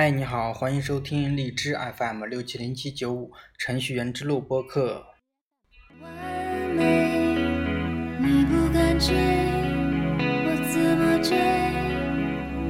嗨，你好，欢迎收听荔枝 FM 六七零七九五程序员之路播客。完美，你不敢追，我怎么追？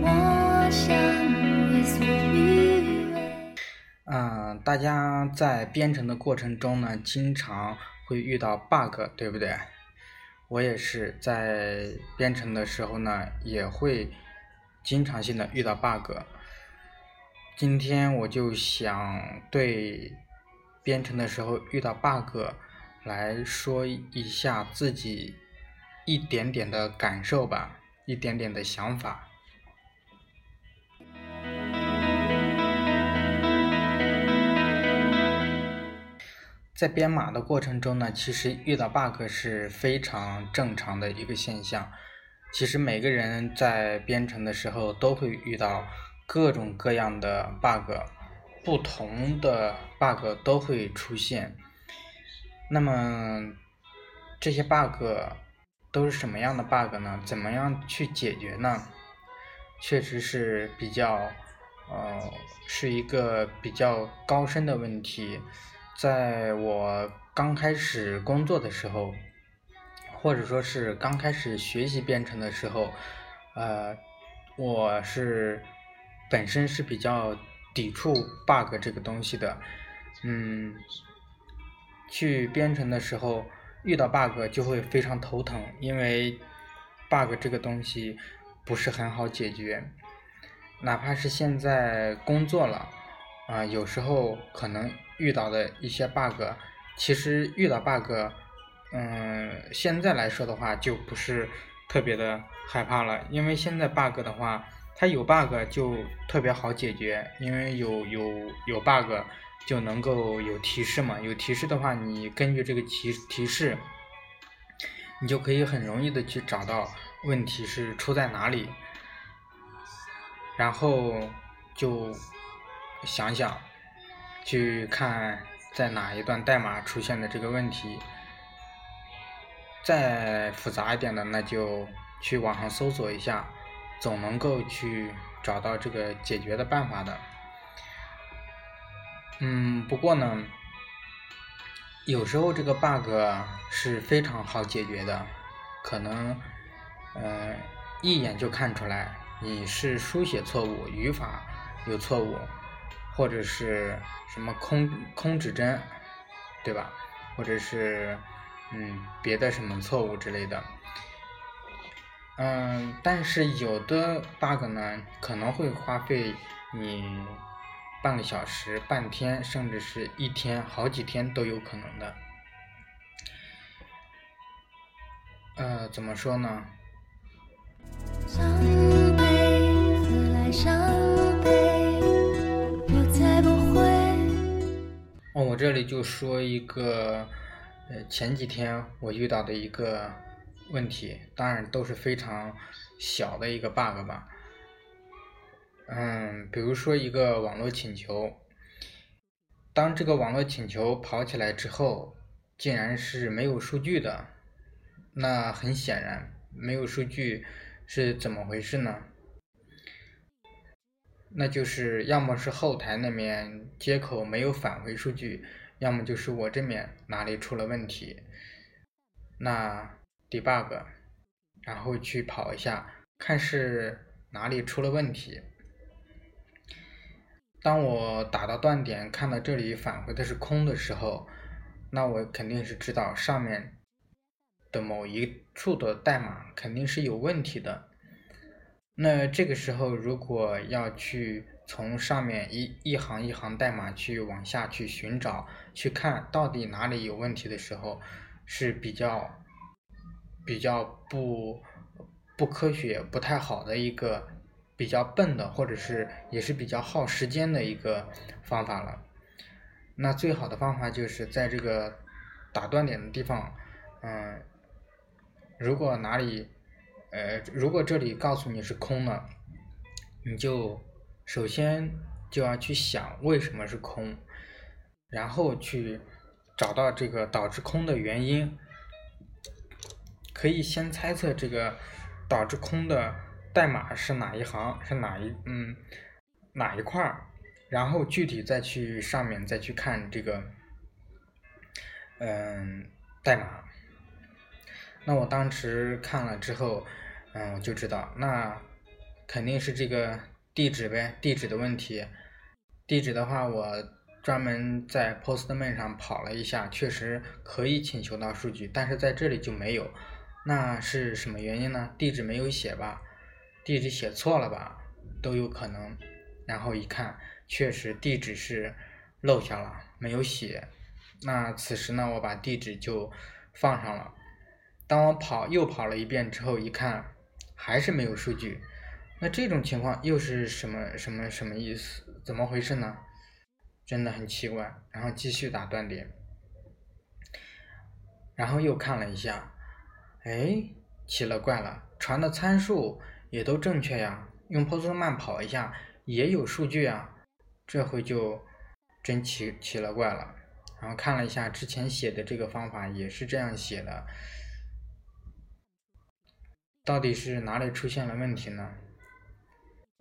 我想为所欲为。嗯，大家在编程的过程中呢，经常会遇到 bug，对不对？我也是在编程的时候呢，也会经常性的遇到 bug。今天我就想对编程的时候遇到 bug 来说一下自己一点点的感受吧，一点点的想法。在编码的过程中呢，其实遇到 bug 是非常正常的一个现象。其实每个人在编程的时候都会遇到各种各样的 bug，不同的 bug 都会出现。那么这些 bug 都是什么样的 bug 呢？怎么样去解决呢？确实是比较，呃，是一个比较高深的问题。在我刚开始工作的时候，或者说是刚开始学习编程的时候，呃，我是本身是比较抵触 bug 这个东西的，嗯，去编程的时候遇到 bug 就会非常头疼，因为 bug 这个东西不是很好解决，哪怕是现在工作了，啊，有时候可能。遇到的一些 bug，其实遇到 bug，嗯，现在来说的话就不是特别的害怕了，因为现在 bug 的话，它有 bug 就特别好解决，因为有有有 bug 就能够有提示嘛，有提示的话，你根据这个提提示，你就可以很容易的去找到问题是出在哪里，然后就想想。去看在哪一段代码出现的这个问题，再复杂一点的，那就去网上搜索一下，总能够去找到这个解决的办法的。嗯，不过呢，有时候这个 bug 是非常好解决的，可能呃一眼就看出来你是书写错误、语法有错误。或者是什么空空指针，对吧？或者是嗯别的什么错误之类的，嗯，但是有的 bug 呢可能会花费你半个小时、半天，甚至是一天、好几天都有可能的。呃，怎么说呢？哦我这里就说一个，呃，前几天我遇到的一个问题，当然都是非常小的一个 bug 吧。嗯，比如说一个网络请求，当这个网络请求跑起来之后，竟然是没有数据的，那很显然，没有数据是怎么回事呢？那就是要么是后台那面接口没有返回数据，要么就是我这面哪里出了问题。那 debug，然后去跑一下，看是哪里出了问题。当我打到断点，看到这里返回的是空的时候，那我肯定是知道上面的某一处的代码肯定是有问题的。那这个时候，如果要去从上面一一行一行代码去往下去寻找，去看到底哪里有问题的时候，是比较比较不不科学、不太好的一个比较笨的，或者是也是比较耗时间的一个方法了。那最好的方法就是在这个打断点的地方，嗯，如果哪里。呃，如果这里告诉你是空了，你就首先就要去想为什么是空，然后去找到这个导致空的原因。可以先猜测这个导致空的代码是哪一行，是哪一嗯哪一块儿，然后具体再去上面再去看这个，嗯，代码。那我当时看了之后，嗯，我就知道那肯定是这个地址呗，地址的问题。地址的话，我专门在 Postman 上跑了一下，确实可以请求到数据，但是在这里就没有。那是什么原因呢？地址没有写吧？地址写错了吧？都有可能。然后一看，确实地址是漏下了，没有写。那此时呢，我把地址就放上了。当我跑又跑了一遍之后，一看还是没有数据。那这种情况又是什么什么什么意思？怎么回事呢？真的很奇怪。然后继续打断点，然后又看了一下，哎，奇了怪了，传的参数也都正确呀，用 Postman 跑一下。也有数据啊，这回就真奇奇了怪了。然后看了一下之前写的这个方法，也是这样写的。到底是哪里出现了问题呢？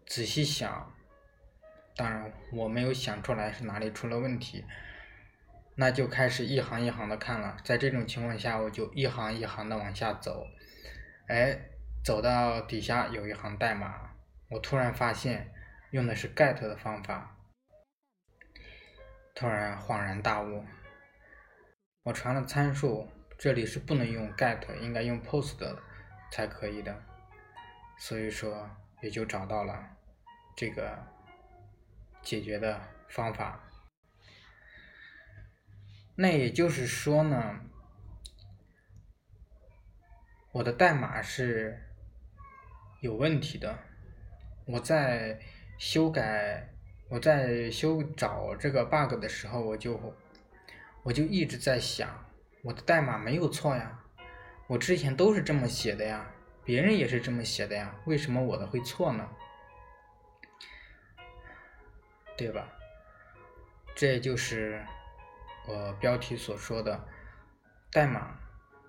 仔细想，当然我没有想出来是哪里出了问题，那就开始一行一行的看了。在这种情况下，我就一行一行的往下走，哎，走到底下有一行代码，我突然发现。用的是 get 的方法，突然恍然大悟，我传了参数，这里是不能用 get，应该用 post 才可以的，所以说也就找到了这个解决的方法。那也就是说呢，我的代码是有问题的，我在。修改，我在修找这个 bug 的时候，我就我就一直在想，我的代码没有错呀，我之前都是这么写的呀，别人也是这么写的呀，为什么我的会错呢？对吧？这就是我标题所说的，代码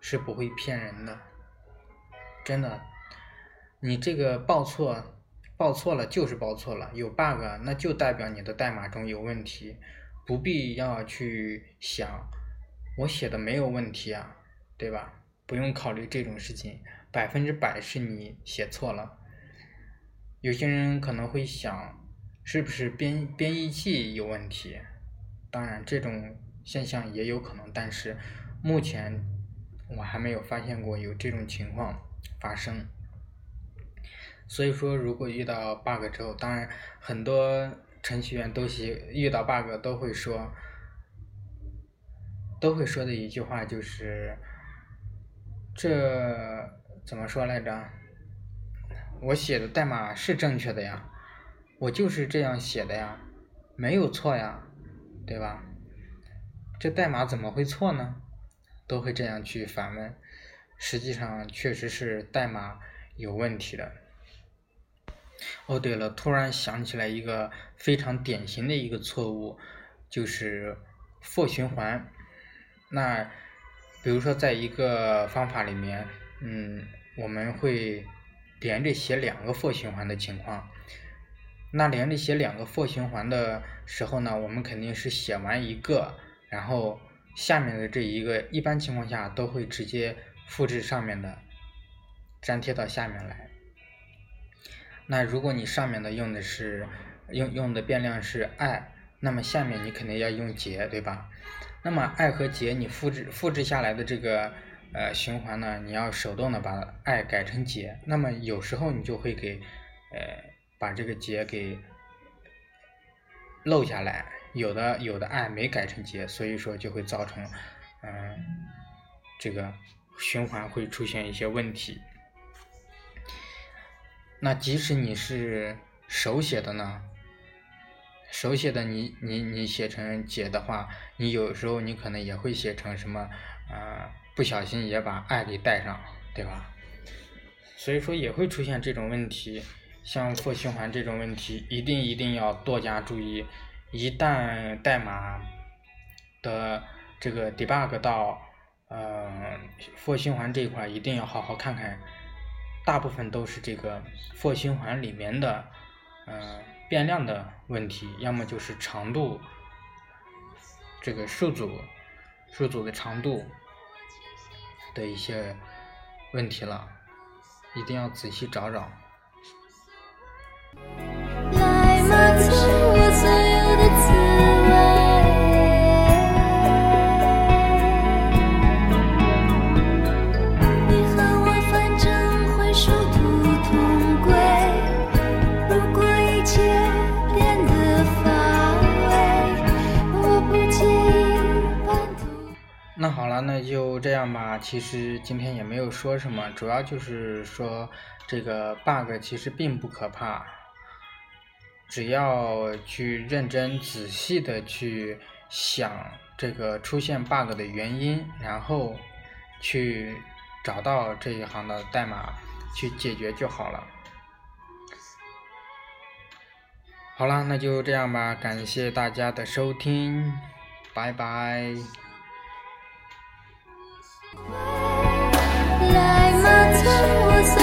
是不会骗人的，真的，你这个报错。报错了就是报错了，有 bug 那就代表你的代码中有问题，不必要去想我写的没有问题啊，对吧？不用考虑这种事情，百分之百是你写错了。有些人可能会想，是不是编编译器有问题？当然这种现象也有可能，但是目前我还没有发现过有这种情况发生。所以说，如果遇到 bug 之后，当然很多程序员都喜遇到 bug 都会说，都会说的一句话就是，这怎么说来着？我写的代码是正确的呀，我就是这样写的呀，没有错呀，对吧？这代码怎么会错呢？都会这样去反问，实际上确实是代码有问题的。哦，对了，突然想起来一个非常典型的一个错误，就是 for 循环。那比如说，在一个方法里面，嗯，我们会连着写两个 for 循环的情况。那连着写两个 for 循环的时候呢，我们肯定是写完一个，然后下面的这一个，一般情况下都会直接复制上面的，粘贴到下面来。那如果你上面的用的是用用的变量是 i，那么下面你肯定要用节，对吧？那么 i 和节你复制复制下来的这个呃循环呢，你要手动的把 i 改成节，那么有时候你就会给呃把这个节给漏下来，有的有的爱没改成结，所以说就会造成嗯这个循环会出现一些问题。那即使你是手写的呢？手写的你你你写成解的话，你有时候你可能也会写成什么呃不小心也把爱给带上，对吧？所以说也会出现这种问题，像负循环这种问题，一定一定要多加注意。一旦代码的这个 debug 到呃 for 循环这一块，一定要好好看看。大部分都是这个 for 循环里面的，嗯变量的问题，要么就是长度，这个数组数组的长度的一些问题了，一定要仔细找找。来好了，那就这样吧。其实今天也没有说什么，主要就是说这个 bug 其实并不可怕，只要去认真仔细的去想这个出现 bug 的原因，然后去找到这一行的代码去解决就好了。好了，那就这样吧，感谢大家的收听，拜拜。Lại 我